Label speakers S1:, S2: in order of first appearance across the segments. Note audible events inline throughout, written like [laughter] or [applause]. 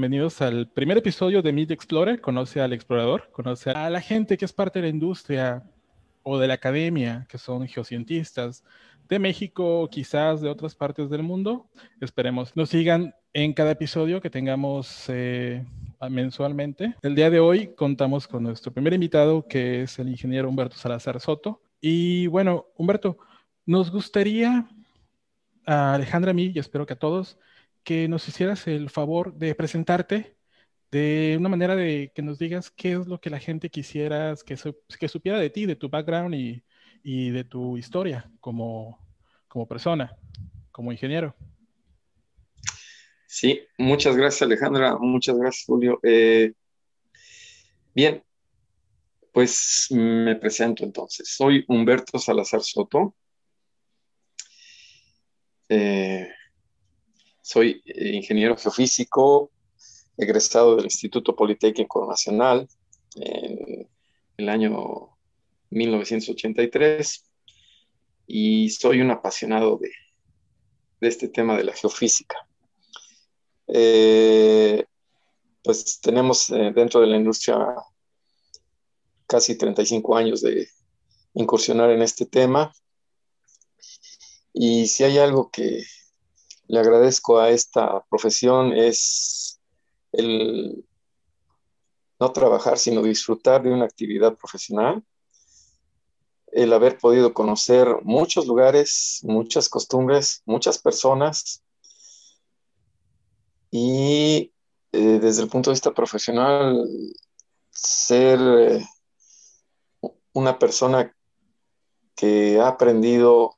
S1: Bienvenidos al primer episodio de Meet Explorer. Conoce al explorador, conoce a la gente que es parte de la industria o de la academia, que son geocientistas de México, quizás de otras partes del mundo. Esperemos nos sigan en cada episodio que tengamos eh, mensualmente. El día de hoy contamos con nuestro primer invitado, que es el ingeniero Humberto Salazar Soto. Y bueno, Humberto, nos gustaría a Alejandra, a mí y espero que a todos, que nos hicieras el favor de presentarte de una manera de que nos digas qué es lo que la gente quisiera que, supiera de ti, de tu background y, y de tu historia como, como persona, como ingeniero.
S2: Sí, muchas gracias Alejandra, muchas gracias Julio. Eh, bien, pues me presento entonces. Soy Humberto Salazar Soto. Eh, soy ingeniero geofísico, egresado del Instituto Politécnico Nacional en el año 1983 y soy un apasionado de, de este tema de la geofísica. Eh, pues tenemos eh, dentro de la industria casi 35 años de incursionar en este tema. Y si hay algo que le agradezco a esta profesión es el no trabajar, sino disfrutar de una actividad profesional, el haber podido conocer muchos lugares, muchas costumbres, muchas personas y eh, desde el punto de vista profesional, ser eh, una persona que ha aprendido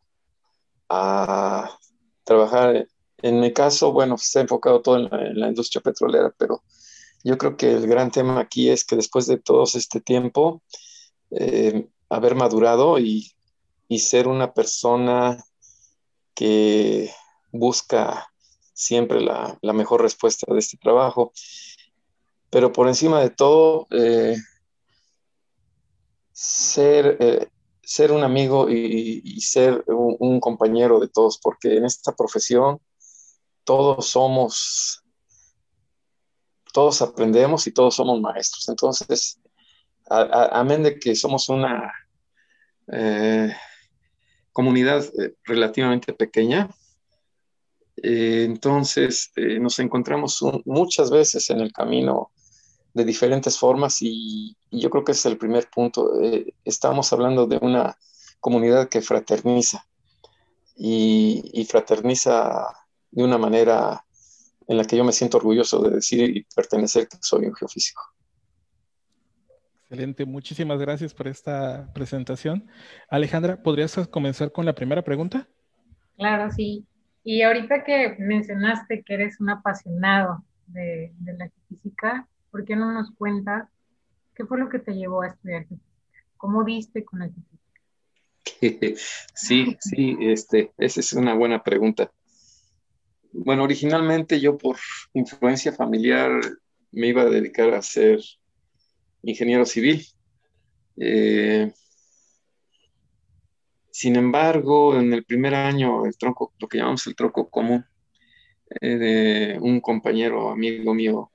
S2: a trabajar, en mi caso, bueno, se ha enfocado todo en la, industria petrolera, pero yo creo que el gran tema aquí es que después de todo este tiempo, eh, haber madurado y, y ser una persona que busca siempre la, mejor respuesta de este trabajo. Pero por encima de todo, eh, ser, eh, ser un amigo y, ser un, compañero de todos, porque en esta profesión todos somos, todos aprendemos y todos somos maestros. Entonces, amén de que somos una eh, comunidad relativamente pequeña, eh, entonces, eh, nos encontramos muchas veces en el camino de diferentes formas y, yo creo que es el primer punto. Eh, estamos hablando de una comunidad que fraterniza y, fraterniza de una manera en la que yo me siento orgulloso de decir y pertenecer que soy un geofísico.
S1: Excelente, muchísimas gracias por esta presentación. Alejandra, ¿podrías comenzar con la primera pregunta?
S3: Claro, sí. Y ahorita que mencionaste que eres un apasionado de, la física, ¿por qué no nos cuentas qué fue lo que te llevó a estudiar física? ¿Cómo diste con la física? [laughs]
S2: Sí, sí, este, esa es una buena pregunta. Bueno, originalmente yo por influencia familiar me iba a dedicar a ser ingeniero civil. Eh, sin embargo, en el primer año, el tronco, lo que llamamos el tronco común, eh, de un compañero amigo mío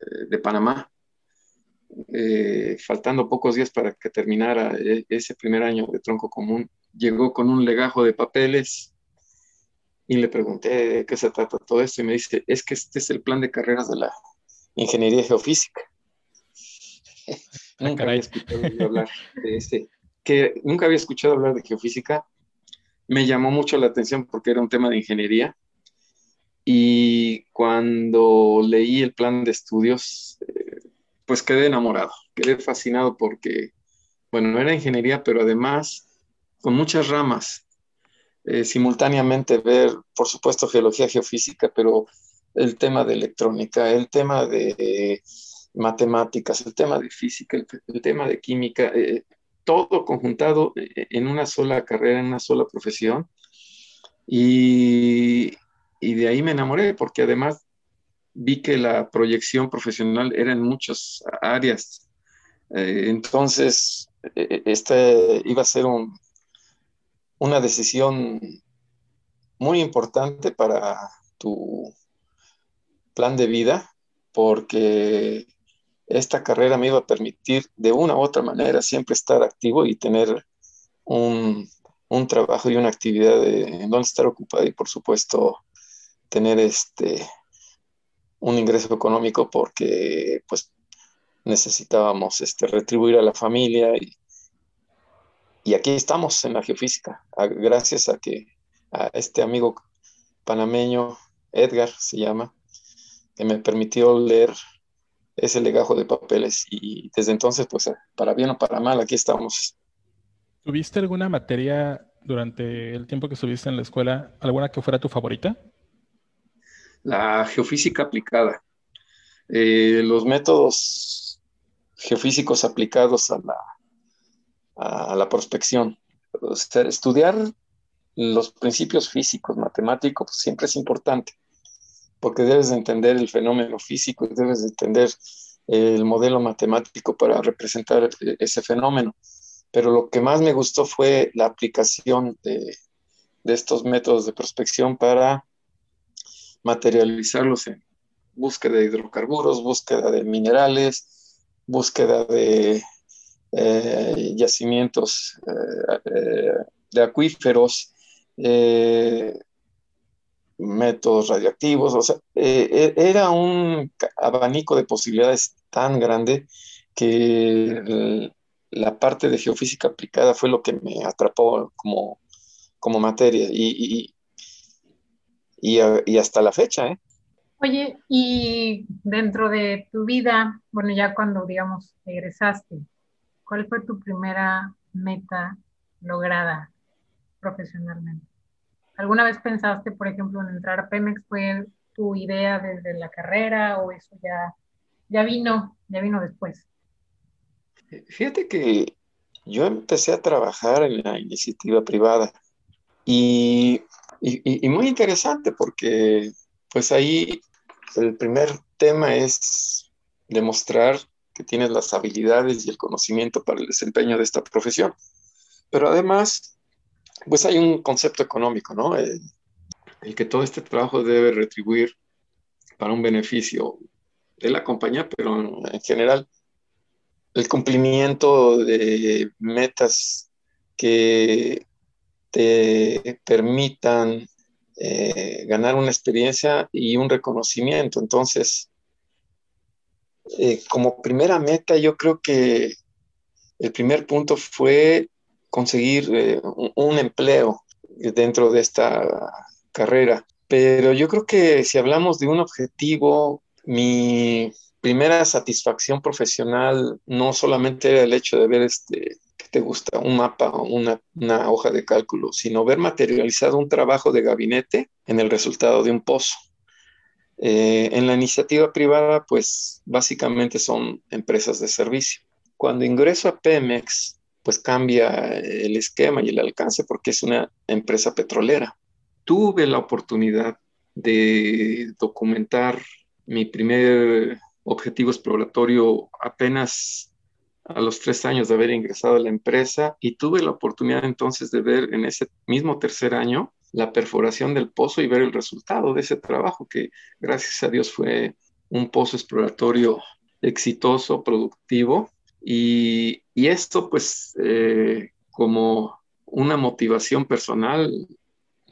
S2: eh, de Panamá, faltando pocos días para que terminara ese primer año de tronco común, llegó con un legajo de papeles y le pregunté de qué se trata todo esto y me dice, es que este es el plan de carreras de la ingeniería geofísica. [laughs] Ah, Nunca había escuchado hablar de ese que nunca había escuchado hablar de geofísica. Me llamó mucho la atención porque era un tema de ingeniería. Y cuando leí el plan de estudios, eh, pues quedé enamorado, quedé fascinado porque, bueno, era ingeniería, pero además con muchas ramas. Eh, simultáneamente ver, por supuesto, geología, geofísica, pero el tema de electrónica, el tema de matemáticas, el tema de física, el, tema de química, eh, todo conjuntado eh, en una sola carrera, en una sola profesión. Y, de ahí me enamoré, porque además vi que la proyección profesional era en muchas áreas. Eh, entonces, e, e, esta iba a ser una decisión muy importante para tu plan de vida porque esta carrera me iba a permitir de una u otra manera siempre estar activo y tener un, trabajo y una actividad en donde estar ocupado y por supuesto tener este un ingreso económico porque pues necesitábamos este, retribuir a la familia y, y aquí estamos en la geofísica, gracias a que a este amigo panameño, Edgar se llama, que me permitió leer ese legajo de papeles y desde entonces, pues para bien o para mal, aquí estamos.
S1: ¿Tuviste alguna materia durante el tiempo que estuviste en la escuela, alguna que fuera tu favorita?
S2: La geofísica aplicada. Eh, los métodos geofísicos aplicados a la, a la prospección. estudiar los principios físicos, matemáticos, pues, siempre es importante, porque debes de entender el fenómeno físico y debes de entender el modelo matemático para representar eh, ese fenómeno. Pero lo que más me gustó fue la aplicación de, estos métodos de prospección para materializarlos en búsqueda de hidrocarburos, búsqueda de minerales, búsqueda de eh, yacimientos eh, de acuíferos, eh, métodos radioactivos, o sea, eh, era un abanico de posibilidades tan grande que la parte de geofísica aplicada fue lo que me atrapó como, como materia y, y, hasta la fecha. ¿eh?
S3: Oye, y dentro de tu vida, bueno, ya cuando, digamos, egresaste, ¿cuál fue tu primera meta lograda profesionalmente? ¿Alguna vez pensaste, por ejemplo, en entrar a Pemex? ¿Fue tu idea desde la carrera o eso ya, ya vino, ya vino después?
S2: Fíjate que yo empecé a trabajar en la iniciativa privada y, y, muy interesante porque pues ahí el primer tema es demostrar que tienes las habilidades y el conocimiento para el desempeño de esta profesión. Pero además pues hay un concepto económico, ¿no? El, que todo este trabajo debe retribuir para un beneficio de la compañía, pero en general el cumplimiento de metas que te permitan eh, ganar una experiencia y un reconocimiento. Entonces, eh, como primera meta, yo creo que el primer punto fue conseguir eh, un, empleo dentro de esta carrera. Pero yo creo que si hablamos de un objetivo, mi primera satisfacción profesional no solamente era el hecho de ver este que te gusta un mapa o una, hoja de cálculo, sino ver materializado un trabajo de gabinete en el resultado de un pozo. Eh, en la iniciativa privada, pues básicamente son empresas de servicio. Cuando ingreso a Pemex, pues cambia el esquema y el alcance porque es una empresa petrolera. Tuve la oportunidad de documentar mi primer objetivo exploratorio apenas a los tres años de haber ingresado a la empresa y tuve la oportunidad entonces de ver en ese mismo tercer año la perforación del pozo y ver el resultado de ese trabajo que gracias a Dios fue un pozo exploratorio exitoso, productivo. Y, esto, pues, eh, como una motivación personal,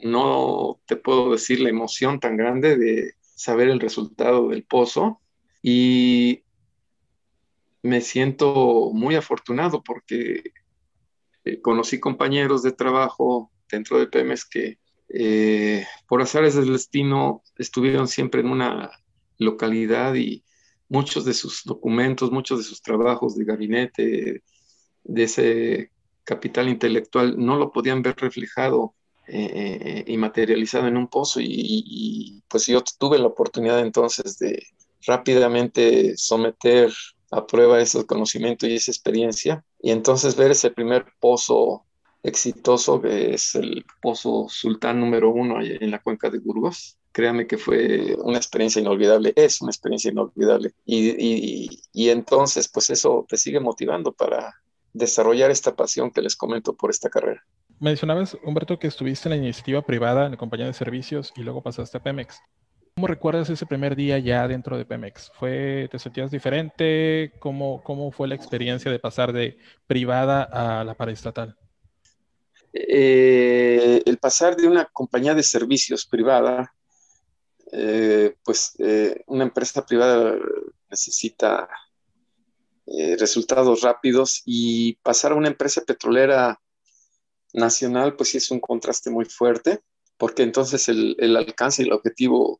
S2: no te puedo decir la emoción tan grande de saber el resultado del pozo. Y me siento muy afortunado porque eh, conocí compañeros de trabajo dentro de PEMES que eh, por azares del destino estuvieron siempre en una localidad y muchos de sus documentos, muchos de sus trabajos de gabinete, de ese capital intelectual, no lo podían ver reflejado eh, y materializado en un pozo. Y, pues yo tuve la oportunidad entonces de rápidamente someter a prueba ese conocimiento y esa experiencia. Y entonces ver ese primer pozo exitoso, que es el pozo sultán número uno en la cuenca de Burgos, créame que fue una experiencia inolvidable, es una experiencia inolvidable. Y, entonces, pues eso te sigue motivando para desarrollar esta pasión que les comento por esta carrera.
S1: Mencionabas, Humberto, que estuviste en la iniciativa privada, en la compañía de servicios y luego pasaste a Pemex. ¿Cómo recuerdas ese primer día ya dentro de Pemex? ¿Fue, ¿Te sentías diferente? ¿Cómo, ¿Cómo fue la experiencia de pasar de privada a la paraestatal?
S2: Eh, el pasar de una compañía de servicios privada, eh, pues eh, una empresa privada necesita resultados rápidos y pasar a una empresa petrolera nacional, pues sí es un contraste muy fuerte, porque entonces el, el alcance y el objetivo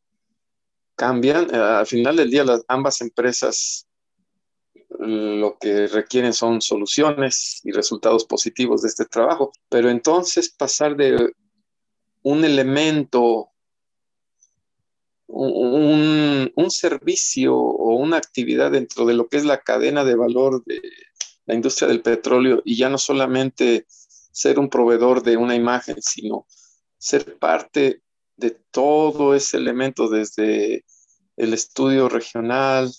S2: cambian. al final del día, las, ambas empresas lo que requieren son soluciones y resultados positivos de este trabajo. Pero entonces pasar de un elemento, un, servicio o una actividad dentro de lo que es la cadena de valor de la industria del petróleo y ya no solamente ser un proveedor de una imagen, sino ser parte de todo ese elemento desde el estudio regional,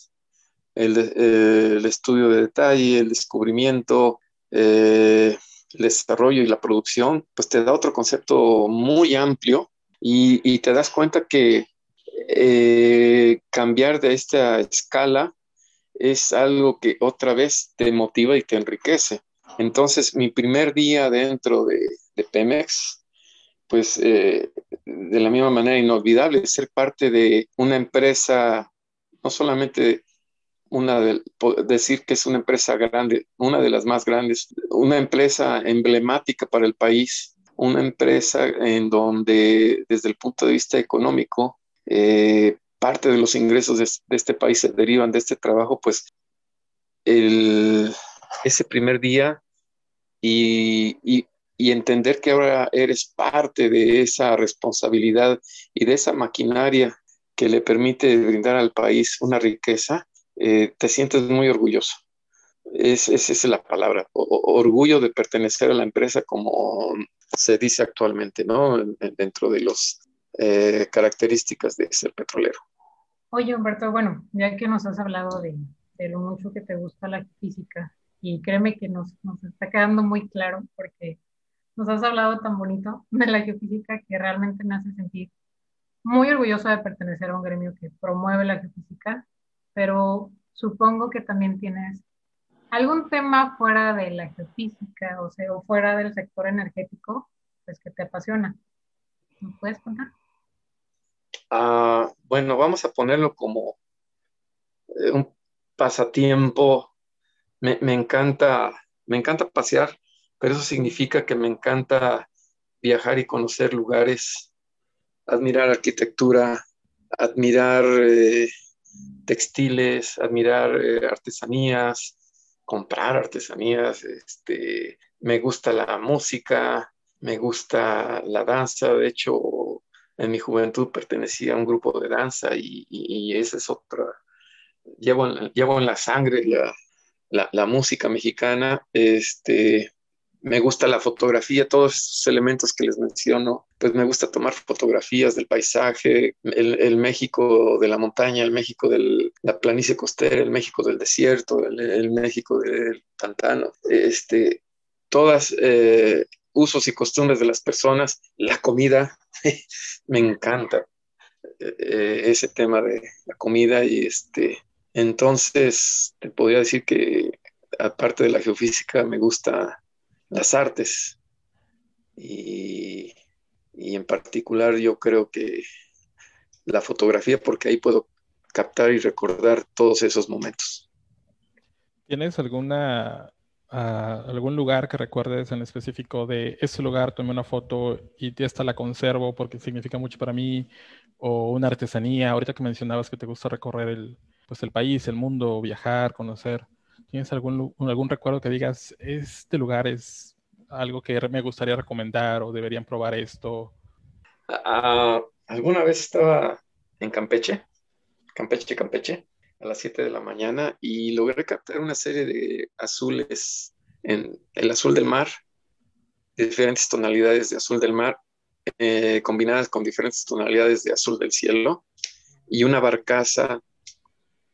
S2: eh, el, estudio de detalle, el descubrimiento, eh, el desarrollo y la producción, pues te da otro concepto muy amplio y, te das cuenta que eh, cambiar de esta escala es algo que otra vez te motiva y te enriquece. Entonces, mi primer día dentro de, Pemex, pues de la misma manera inolvidable, ser parte de una empresa no solamente una de, decir que es una empresa grande, una de las más grandes, una empresa emblemática para el país, una empresa en donde desde el punto de vista económico, eh, parte de los ingresos de, este país se derivan de este trabajo, pues ese primer día y, y entender que ahora eres parte de esa responsabilidad y de esa maquinaria que le permite brindar al país una riqueza, eh, te sientes muy orgulloso. Es, esa es la palabra, orgullo de pertenecer a la empresa como se dice actualmente, ¿no? Dentro de las eh, características de ser petrolero.
S3: Oye, Humberto, bueno, ya que nos has hablado de, lo mucho que te gusta la física, y créeme que nos, nos está quedando muy claro porque nos has hablado tan bonito [laughs] de la geofísica que realmente me hace sentir muy orgulloso de pertenecer a un gremio que promueve la geofísica pero supongo que también tienes algún tema fuera de la geofísica, o o fuera del sector energético, pues que te apasiona. ¿Me puedes contar?
S2: Ah, bueno, vamos a ponerlo como eh, un pasatiempo. Me, me, encanta, me encanta pasear, pero eso significa que me encanta viajar y conocer lugares, admirar arquitectura, admirar eh, textiles, admirar eh, artesanías, comprar artesanías, este, me gusta la música, me gusta la danza, de hecho en mi juventud pertenecía a un grupo de danza y, esa es otra, llevo llevo en la sangre la, la música mexicana, este, me gusta la fotografía, todos esos elementos que les menciono, pues me gusta tomar fotografías del paisaje, el, México de la montaña, el México de la planicie costera, el México del desierto, el, México del pantano, este, todas eh, usos y costumbres de las personas, la comida, [laughs] me encanta eh, ese tema de la comida y este, entonces te podría decir que aparte de la geofísica me gusta las artes. Y, en particular yo creo que la fotografía, porque ahí puedo captar y recordar todos esos momentos.
S1: ¿Tienes alguna ah, algún lugar que recuerdes en específico de ese lugar? Tomé una foto y esta la conservo porque significa mucho para mí, o una artesanía. Ahorita que mencionabas que te gusta recorrer el, pues el país, el mundo, viajar, conocer. ¿Tienes algún, algún recuerdo que digas, este lugar es algo que me gustaría recomendar o deberían probar esto?
S2: Ah, alguna vez estaba en Campeche, Campeche, Campeche, a las 7 de la mañana y logré captar una serie de azules en el azul del mar, diferentes tonalidades de azul del mar, eh, combinadas con diferentes tonalidades de azul del cielo y una barcaza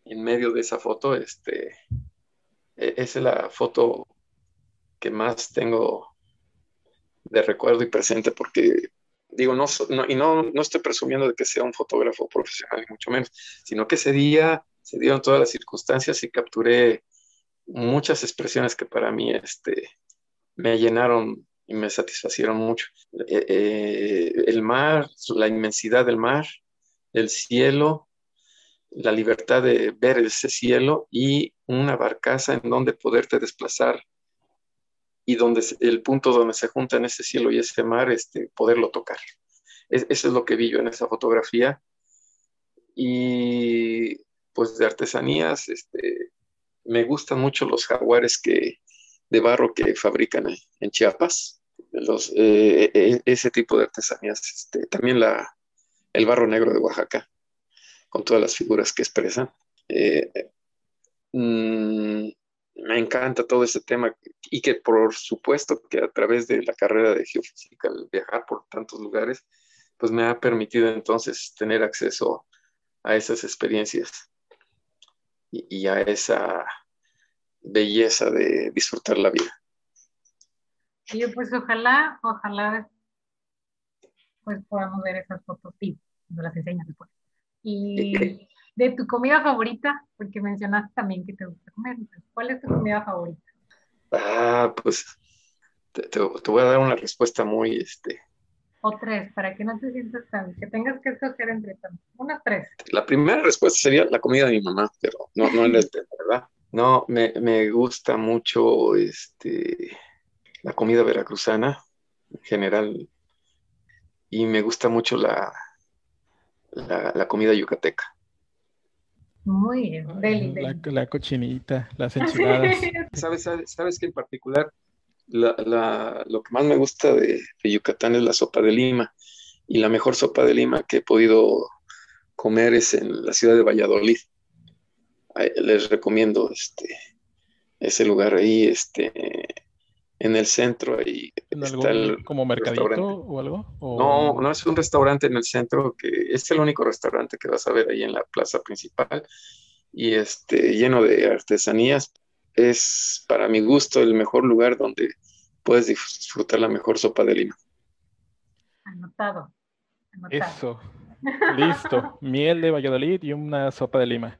S2: en medio de esa foto, este, es la foto que más tengo de recuerdo y presente porque digo, no, y no, no estoy presumiendo de que sea un fotógrafo profesional, mucho menos, sino que ese día se dieron todas las circunstancias y capturé muchas expresiones que para mí este, me llenaron y me satisfacieron mucho. Eh, eh, el mar, la inmensidad del mar, el cielo, la libertad de ver ese cielo y una barcaza en donde poderte desplazar y donde el punto donde se juntan ese cielo y ese mar, este, poderlo tocar. eso es lo que vi yo en esa fotografía. Y pues de artesanías, este, me gustan mucho los jaguares que, de barro que fabrican en Chiapas. Los, eh, e, ese tipo de artesanías. Este, también la, el barro negro de Oaxaca, con todas las figuras que expresan. Eh, mm, me encanta todo ese tema y que por supuesto que a través de la carrera de geofísica, viajar por tantos lugares, pues me ha permitido entonces tener acceso a esas experiencias y, a esa belleza de disfrutar la vida.
S3: Y pues ojalá, ojalá pues podamos ver esas fotos, sí, nos las enseñas después. Y de tu comida favorita, porque mencionaste también que te gusta comer. ¿Cuál es tu comida favorita?
S2: Ah, pues te, voy a dar una respuesta muy, este...
S3: O tres, para que no te sientas tan, que tengas que escoger entre tantos. Unas tres.
S2: La primera respuesta sería la comida de mi mamá, pero no, no en el tema, ¿verdad? No, me, me gusta mucho este, la comida veracruzana en general y me gusta mucho la, la, comida yucateca.
S3: Muy bien,
S1: La, cochinita, las enchiladas. [laughs]
S2: ¿Sabes, sabes, que en particular lo que más me gusta de, Yucatán es la sopa de lima? Y la mejor sopa de lima que he podido comer es en la ciudad de Valladolid. les recomiendo este, ese lugar ahí, este, en el centro ahí
S1: está el como mercadito o algo
S2: no no es un restaurante en el centro que es el único restaurante que vas a ver ahí en la plaza principal y este lleno de artesanías. Es para mi gusto el mejor lugar donde puedes disfrutar la mejor sopa de lima.
S3: Anotado,
S1: eso. Listo. Miel de Valladolid y una sopa de lima.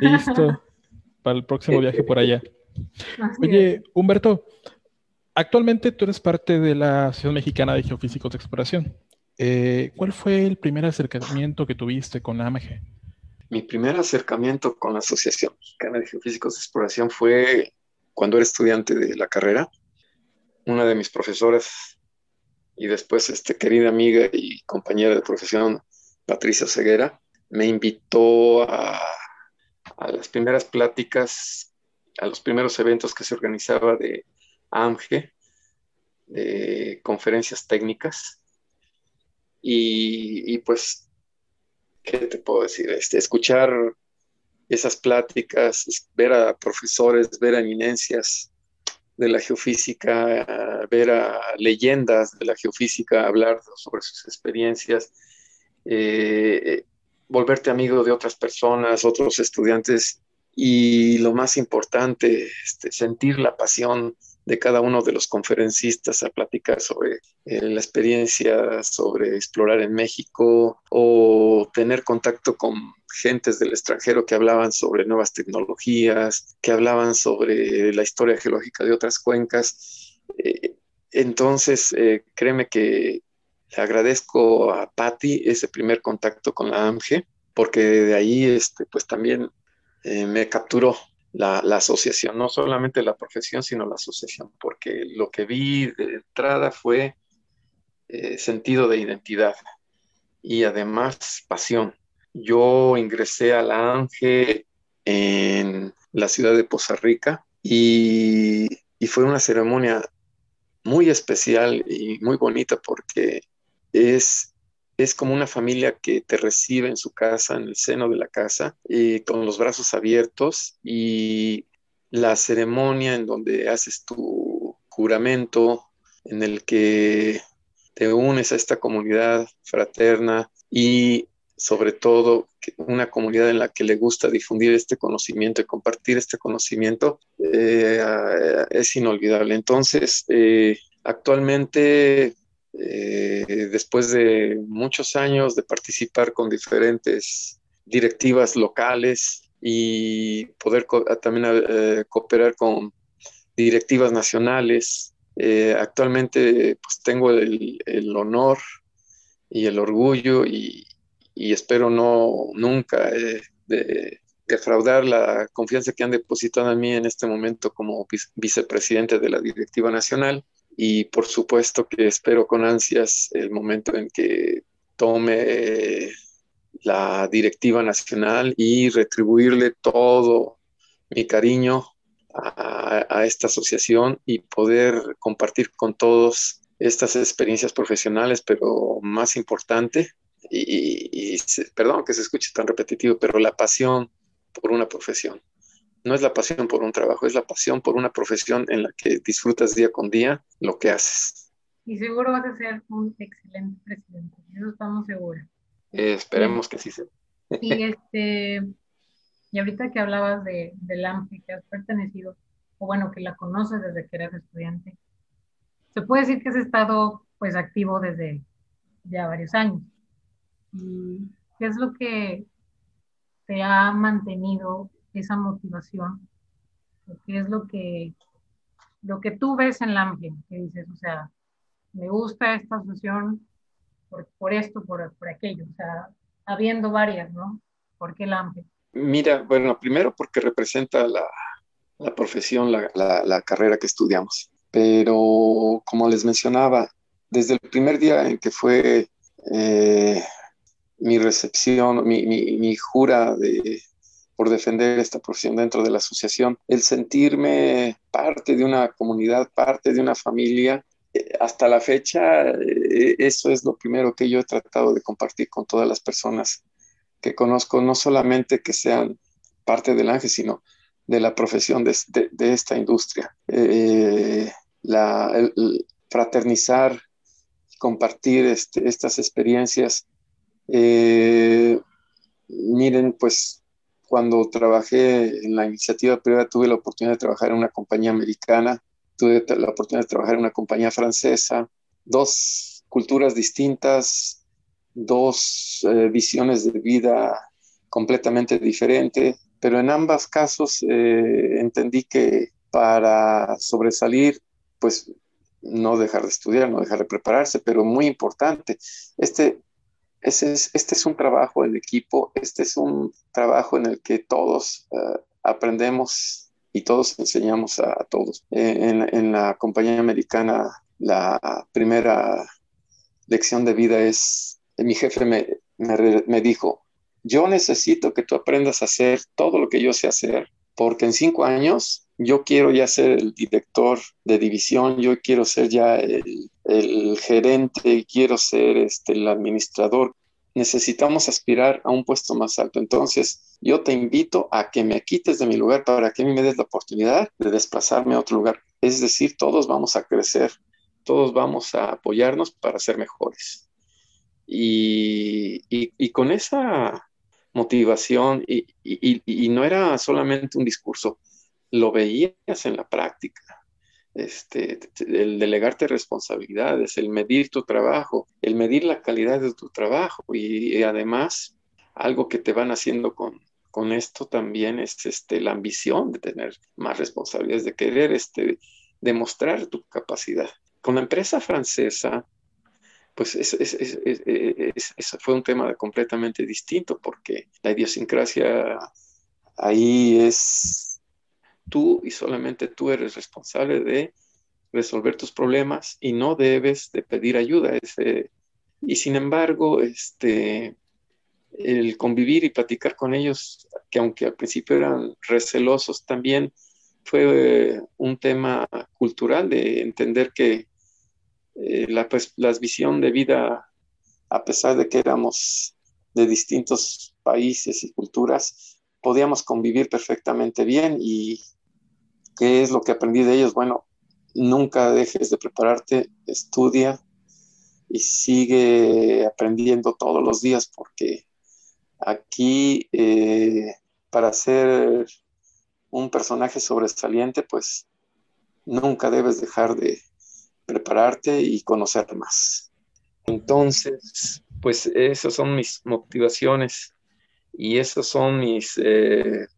S1: Listo. [laughs] Para el próximo viaje por allá. Oye, Humberto, Actualmente tú eres parte de la Asociación Mexicana de Geofísicos de Exploración. Eh, ¿Cuál fue el primer acercamiento que tuviste con la AMG?
S2: Mi primer acercamiento con la Asociación Mexicana de Geofísicos de Exploración fue cuando era estudiante de la carrera. Una de mis profesoras y después este, querida amiga y compañera de profesión, Patricia Ceguera, me invitó a, a las primeras pláticas, a los primeros eventos que se organizaba de AMGE, de conferencias técnicas. Y, pues, ¿qué te puedo decir? Este, escuchar esas pláticas, ver a profesores, ver a eminencias de la geofísica, ver a leyendas de la geofísica, hablar sobre sus experiencias, eh, volverte amigo de otras personas, otros estudiantes y lo más importante, este, sentir la pasión de cada uno de los conferencistas a platicar sobre eh, la experiencia, sobre explorar en México o tener contacto con gentes del extranjero que hablaban sobre nuevas tecnologías, que hablaban sobre la historia geológica de otras cuencas. Eh, entonces, eh, créeme que le agradezco a Patti ese primer contacto con la AMGE, porque de ahí este, pues también me capturó la, asociación, no solamente la profesión, sino la asociación, porque lo que vi de entrada fue eh, sentido de identidad y además pasión. Yo ingresé a la ANGE en la ciudad de Poza Rica y, y fue una ceremonia muy especial y muy bonita porque es es como una familia que te recibe en su casa, en el seno de la casa, y con los brazos abiertos y la ceremonia en donde haces tu juramento, en el que te unes a esta comunidad fraterna y sobre todo una comunidad en la que le gusta difundir este conocimiento y compartir este conocimiento, eh, es inolvidable. Entonces, eh, actualmente eh, después de muchos años de participar con diferentes directivas locales y poder también eh, cooperar con directivas nacionales. Eh, actualmente pues tengo el, honor y el orgullo y, espero no nunca de, defraudar la confianza que han depositado en mí en este momento como vicepresidente de la directiva nacional y por supuesto que espero con ansias el momento en que tome la directiva nacional y retribuirle todo mi cariño a, esta asociación y poder compartir con todos estas experiencias profesionales, pero más importante, y, y, perdón que se escuche tan repetitivo, pero la pasión por una profesión no es la pasión por un trabajo, es la pasión por una profesión en la que disfrutas día con día lo que haces.
S3: Y seguro vas a ser un excelente presidente, eso estamos seguros.
S2: Eh, esperemos que sí sea.
S3: Y, [laughs] este, y ahorita que hablabas de, del AMPI, que has pertenecido, o bueno, que la conoces desde que eras estudiante, se puede decir que has estado pues activo desde ya varios años. ¿Y qué es lo que te ha mantenido esa motivación? ¿Qué es lo que, lo que tú ves en la que dices, o sea, me gusta esta asociación por, por esto, por, por, aquello, o sea, habiendo varias, ¿no? ¿Por qué la
S2: Mira, bueno, primero porque representa la, la profesión, la, la, carrera que estudiamos, pero como les mencionaba, desde el primer día en que fue eh, mi recepción, mi, mi, mi jura de, por defender esta profesión dentro de la asociación, el sentirme parte de una comunidad, parte de una familia. Eh, hasta la fecha, eh, eso es lo primero que yo he tratado de compartir con todas las personas que conozco, no solamente que sean parte del ángel, sino de la profesión de, esta industria. Eh, la, fraternizar, compartir este, estas experiencias. miren, pues cuando trabajé en la iniciativa privada tuve la oportunidad de trabajar en una compañía americana, tuve la oportunidad de trabajar en una compañía francesa, dos culturas distintas, dos eh, visiones de vida completamente diferentes, pero en ambos casos eh, entendí que para sobresalir, pues no dejar de estudiar, no dejar de prepararse, pero muy importante, este este es un trabajo en equipo, este es un trabajo en el que todos eh, aprendemos y todos enseñamos a, todos. Eh, en, la compañía americana, la primera lección de vida es, mi jefe me, me dijo, yo necesito que tú aprendas a hacer todo lo que yo sé hacer, porque en cinco años yo quiero ya ser el director de división, yo quiero ser ya el, el gerente, quiero ser este, el administrador. Necesitamos aspirar a un puesto más alto. Entonces, yo te invito a que me quites de mi lugar para que me des la oportunidad de desplazarme a otro lugar. Es decir, todos vamos a crecer, todos vamos a apoyarnos para ser mejores. Y, y, con esa motivación, y, y no era solamente un discurso, lo veías en la práctica este, el delegarte responsabilidades, el medir tu trabajo, el medir la calidad de tu trabajo y, además algo que te van haciendo con, con esto también es este, la ambición de tener más responsabilidades, de querer este, demostrar tu capacidad. Con la empresa francesa, pues eso fue un tema completamente distinto porque la idiosincrasia ahí es tú y solamente tú eres responsable de resolver tus problemas y no debes de pedir ayuda. y sin embargo, este, el convivir y platicar con ellos, que aunque al principio eran recelosos, también fue un tema cultural de entender que eh, la, pues, la visión de vida, a pesar de que éramos de distintos países y culturas, podíamos convivir perfectamente bien y ¿Qué es lo que aprendí de ellos? Bueno, nunca dejes de prepararte, estudia y sigue aprendiendo todos los días porque aquí eh, para ser un personaje sobresaliente, pues nunca debes dejar de, prepararte y conocer más. Entonces, pues esas son mis motivaciones y esas son mis eh,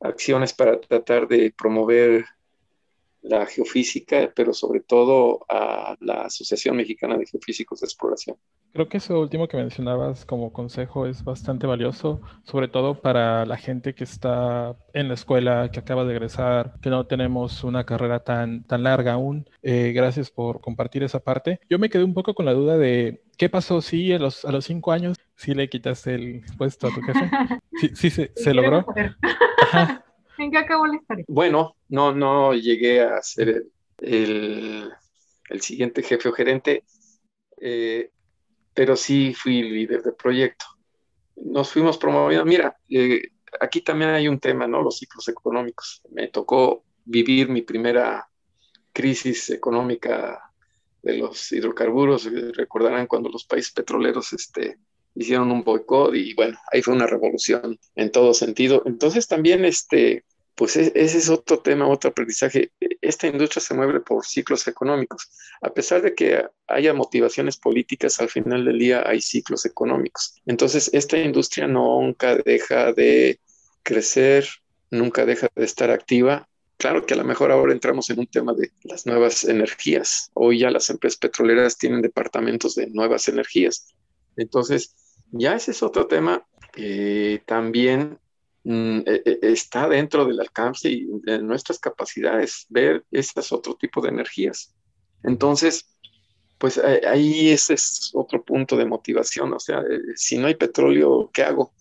S2: acciones para tratar de promover la geofísica, pero sobre todo a la Asociación Mexicana de Geofísicos de Exploración.
S1: Creo que eso último que mencionabas como consejo es bastante valioso, sobre todo para la gente que está en la escuela, que acaba de egresar, que no tenemos una carrera tan, tan larga aún. Eh, gracias por compartir esa parte. Yo me quedé un poco con la duda de qué pasó si a los, a los cinco años sí le quitaste el puesto a tu jefe. [laughs] Sí, sí se, se logró.
S3: ¿En qué acabó la historia?
S2: Bueno, no, no llegué a ser el, siguiente jefe o gerente, eh, pero sí fui líder de proyecto. Nos fuimos promoviendo. Mira, eh, aquí también hay un tema, ¿no? Los ciclos económicos. Me tocó vivir mi primera crisis económica de los hidrocarburos. Recordarán cuando los países petroleros este, hicieron un boicot y bueno, ahí fue una revolución en todo sentido. Entonces también, este, pues e, ese es otro tema, otro aprendizaje. Esta industria se mueve por ciclos económicos. A pesar de que haya motivaciones políticas, al final del día hay ciclos económicos. Entonces, esta industria nunca deja de crecer, nunca deja de estar activa Claro que a lo mejor ahora entramos en un tema de las nuevas energías. Hoy ya las empresas petroleras tienen departamentos de nuevas energías. Entonces, ya ese es otro tema que también mm, e, e, está dentro del alcance y de nuestras capacidades, ver esas otro tipo de energías. Entonces, pues ahí ese es otro punto de motivación. O sea, eh, si no hay petróleo, ¿qué hago?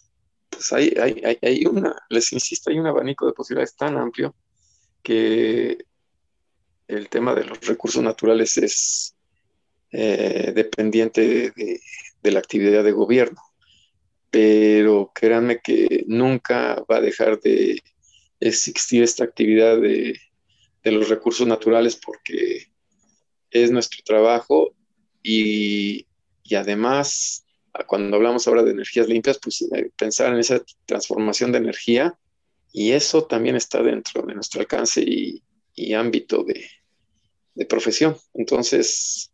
S2: Pues hay, hay, hay una, les insisto, hay un abanico de posibilidades tan amplio que el tema de los recursos naturales es eh, dependiente de, de la actividad de gobierno. Pero créanme que nunca va a dejar de existir esta actividad de, los recursos naturales porque es nuestro trabajo y, además cuando hablamos ahora de energías limpias, pues eh, pensar en esa transformación de energía y eso también está dentro de nuestro alcance y, ámbito de, de, profesión. Entonces,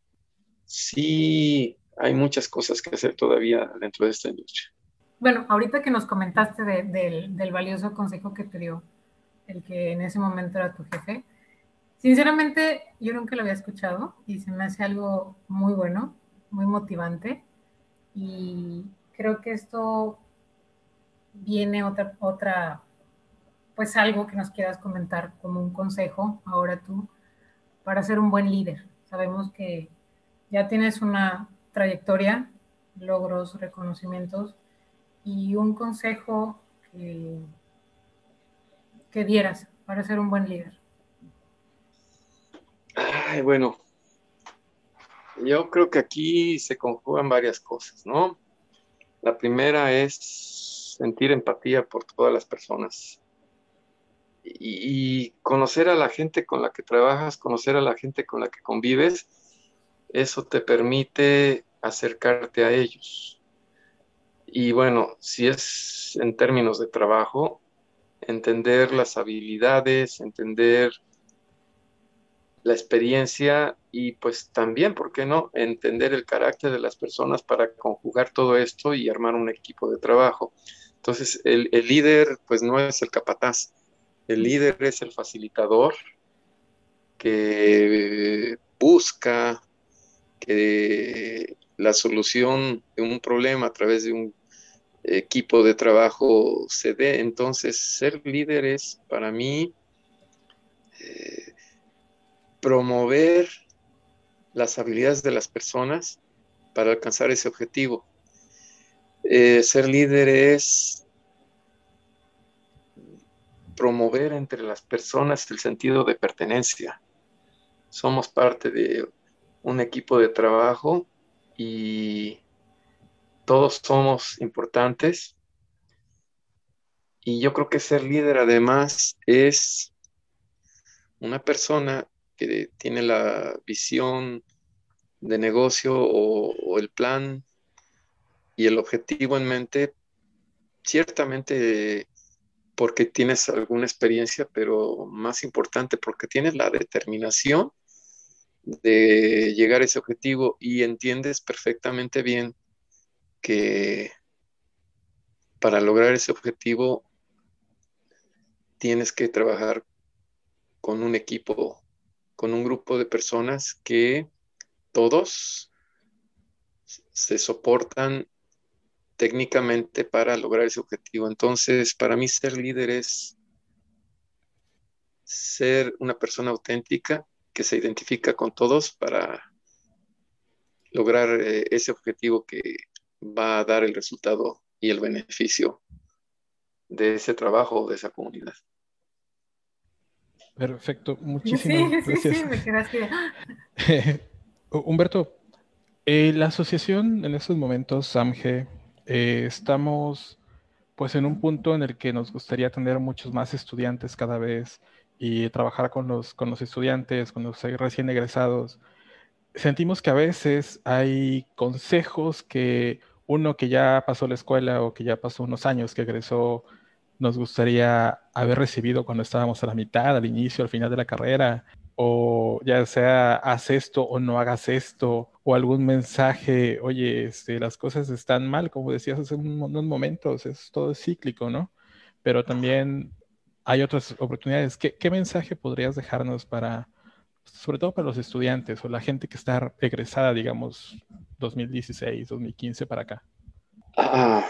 S2: sí hay muchas cosas que hacer todavía dentro de esta industria.
S3: Bueno, ahorita que nos comentaste del, valioso consejo que te dio el que en ese momento era tu jefe, sinceramente yo nunca lo había escuchado y se me hace algo muy bueno, muy motivante y creo que esto viene otra, otra, pues algo que nos quieras comentar como un consejo ahora tú para ser un buen líder. Sabemos que ya tienes una trayectoria, logros, reconocimientos y un consejo que, que dieras para ser un buen líder.
S2: Ay, bueno, yo creo que aquí se conjugan varias cosas, ¿no? La primera es sentir empatía por todas las personas y, conocer a la gente con la que trabajas, conocer a la gente con la que convives eso te permite acercarte a ellos. Y bueno, si es en términos de trabajo, entender las habilidades, entender la experiencia y pues también, ¿por qué no?, entender el carácter de las personas para conjugar todo esto y armar un equipo de trabajo. Entonces, el, el líder pues no es el capataz, el líder es el facilitador que busca que la solución de un problema a través de un equipo de trabajo se dé. Entonces, ser líder es para mí eh, promover las habilidades de las personas para alcanzar ese objetivo. Eh, ser líder es promover entre las personas el sentido de pertenencia. Somos parte de un equipo de trabajo y todos somos importantes. Y yo creo que ser líder además es una persona que tiene la visión de negocio o, el plan y el objetivo en mente, ciertamente porque tienes alguna experiencia, pero más importante porque tienes la determinación de llegar a ese objetivo y entiendes perfectamente bien que para lograr ese objetivo tienes que trabajar con un equipo, con un grupo de personas que todos se soportan técnicamente para lograr ese objetivo. Entonces, para mí ser líder es ser una persona auténtica que se identifica con todos para lograr eh, ese objetivo que va a dar el resultado y el beneficio de ese trabajo o de esa comunidad.
S1: Perfecto, muchísimas gracias. Sí, me [laughs] Humberto, eh, la asociación en estos momentos, SAMGE, eh, estamos pues en un punto en el que nos gustaría tener muchos más estudiantes cada vez y trabajar con los, con los estudiantes, con los recién egresados. Sentimos que a veces hay consejos que uno que ya pasó la escuela o que ya pasó unos años que egresó nos gustaría haber recibido cuando estábamos a la mitad, al inicio, al final de la carrera, o ya sea haz esto o no hagas esto, o algún mensaje, oye, este, las cosas están mal, como decías hace unos momentos, es todo cíclico, ¿no? Pero también hay otras oportunidades. ¿Qué, mensaje podrías dejarnos para, sobre todo para los estudiantes o la gente que está egresada, digamos, 2016, 2015 para acá?
S2: Ah,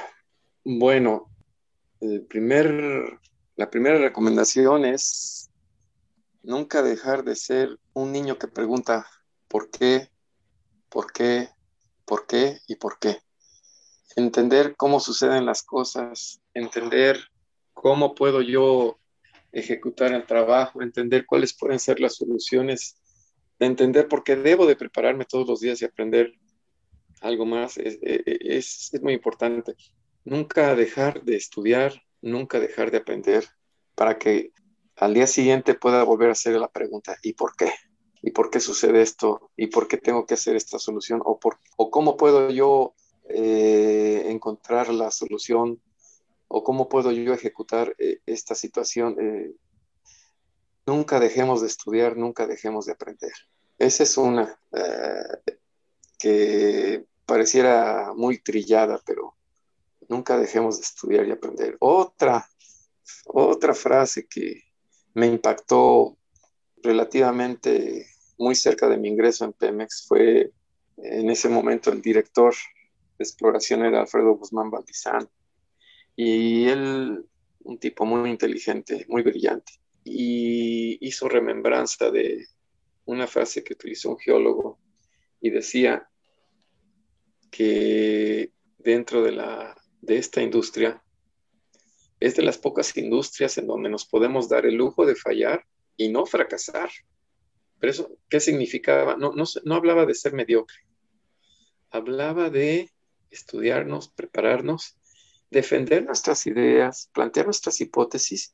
S2: bueno, el primer, la primera recomendación es nunca dejar de ser un niño que pregunta por qué, por qué, por qué y por qué. Entender cómo suceden las cosas, entender cómo puedo yo ejecutar el trabajo, entender cuáles pueden ser las soluciones, entender por qué debo de prepararme todos los días y aprender algo más, es, es, es muy importante. Nunca dejar de estudiar, nunca dejar de aprender para que al día siguiente pueda volver a hacer la pregunta, ¿y por qué? ¿Y por qué sucede esto? ¿Y por qué tengo que hacer esta solución? ¿O, por, o cómo puedo yo eh, encontrar la solución o cómo puedo yo ejecutar eh, esta situación. Eh, nunca dejemos de estudiar, nunca dejemos de aprender. Esa es una eh, que pareciera muy trillada, pero nunca dejemos de estudiar y aprender. Otra, otra frase que me impactó relativamente muy cerca de mi ingreso en Pemex fue en ese momento el director de exploración era Alfredo Guzmán Valdizán y él, un tipo muy inteligente, muy brillante, y hizo remembranza de una frase que utilizó un geólogo y decía que dentro de, la, de esta industria es de las pocas industrias en donde nos podemos dar el lujo de fallar y no fracasar. Pero eso, ¿qué significaba? No, no, no hablaba de ser mediocre, hablaba de estudiarnos, prepararnos defender nuestras ideas, plantear nuestras hipótesis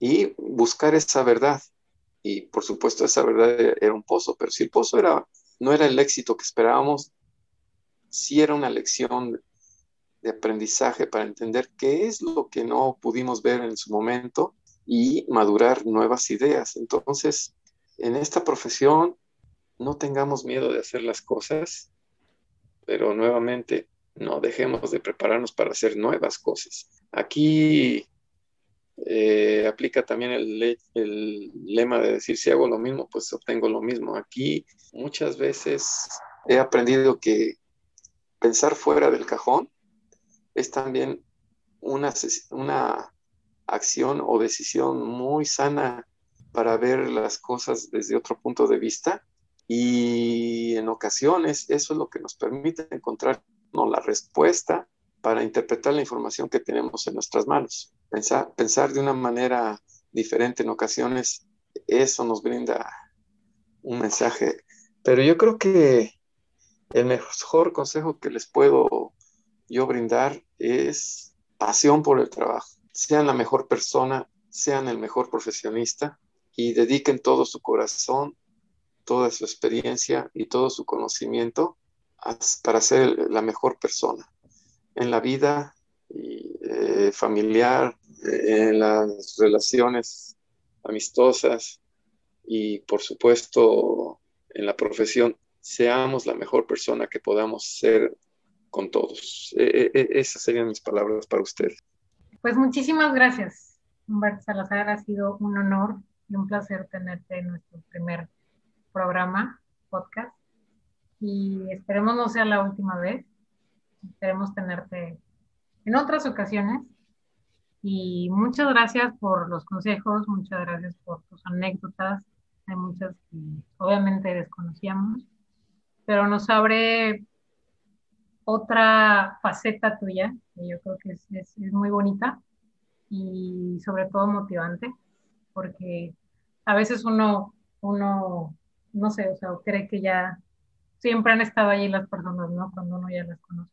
S2: y buscar esa verdad. Y por supuesto esa verdad era un pozo, pero si el pozo era, no era el éxito que esperábamos, sí era una lección de aprendizaje para entender qué es lo que no pudimos ver en su momento y madurar nuevas ideas. Entonces, en esta profesión, no tengamos miedo de hacer las cosas, pero nuevamente no dejemos de prepararnos para hacer nuevas cosas. Aquí eh, aplica también el, el, lema de decir, si hago lo mismo, pues obtengo lo mismo. Aquí muchas veces he aprendido que pensar fuera del cajón es también una, una acción o decisión muy sana para ver las cosas desde otro punto de vista y en ocasiones eso es lo que nos permite encontrar la respuesta para interpretar la información que tenemos en nuestras manos. Pensar, pensar de una manera diferente en ocasiones, eso nos brinda un mensaje. Pero yo creo que el mejor consejo que les puedo yo brindar es pasión por el trabajo. Sean la mejor persona, sean el mejor profesionista y dediquen todo su corazón, toda su experiencia y todo su conocimiento para ser la mejor persona en la vida eh, familiar, en las relaciones amistosas y por supuesto en la profesión, seamos la mejor persona que podamos ser con todos. E, e, e, esas serían mis palabras para usted.
S3: Pues muchísimas gracias, Humberto Salazar. Ha sido un honor y un placer tenerte en nuestro primer programa, podcast. Y esperemos no sea la última vez. Esperemos tenerte en otras ocasiones. Y muchas gracias por los consejos, muchas gracias por tus anécdotas. Hay muchas que obviamente desconocíamos, pero nos abre otra faceta tuya, que yo creo que es, es, muy bonita y sobre todo motivante, porque a veces uno, uno, no sé, o sea, cree que ya siempre han estado allí las personas, ¿no? Cuando uno ya las conoce.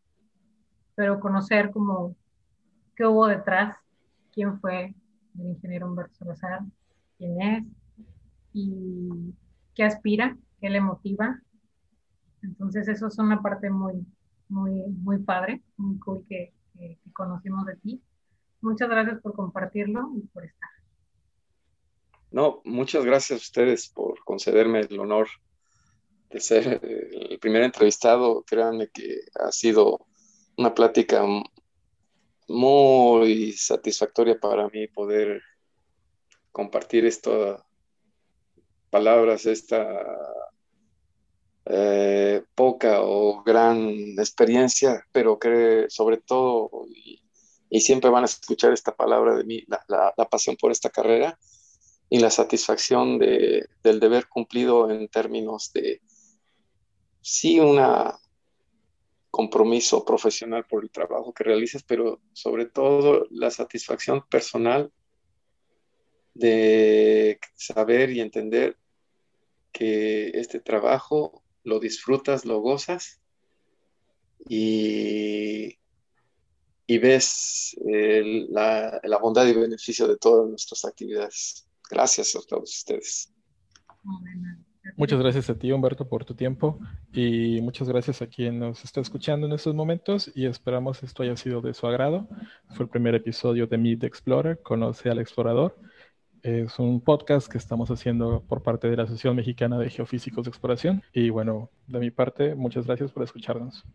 S3: Pero conocer como qué hubo detrás, quién fue el ingeniero Humberto Salazar, quién es y qué aspira, qué le motiva. Entonces eso es una parte muy, muy, muy padre, muy cool que, conocimos de ti. Muchas gracias por compartirlo y por estar.
S2: No, muchas gracias a ustedes por concederme el honor de ser el primer entrevistado. Créanme que ha sido una plática muy satisfactoria para mí poder compartir estas palabras, esta eh, poca o gran experiencia, pero que sobre todo, y, siempre van a escuchar esta palabra de mí, la, pasión por esta carrera y la satisfacción de, del deber cumplido en términos de, sí, una compromiso profesional por el trabajo que realizas, pero sobre todo la satisfacción personal de saber y entender que este trabajo lo disfrutas, lo gozas y, ves la, la, bondad y beneficio de todas nuestras actividades. Gracias a todos ustedes.
S1: Muchas gracias a ti, Humberto, por tu tiempo y muchas gracias a quien nos está escuchando en estos momentos y esperamos esto haya sido de su agrado. Fue el primer episodio de Meet Explorer, Conoce al Explorador. Es un podcast que estamos haciendo por parte de la Asociación Mexicana de Geofísicos de Exploración. Y bueno, de mi parte, muchas gracias por escucharnos.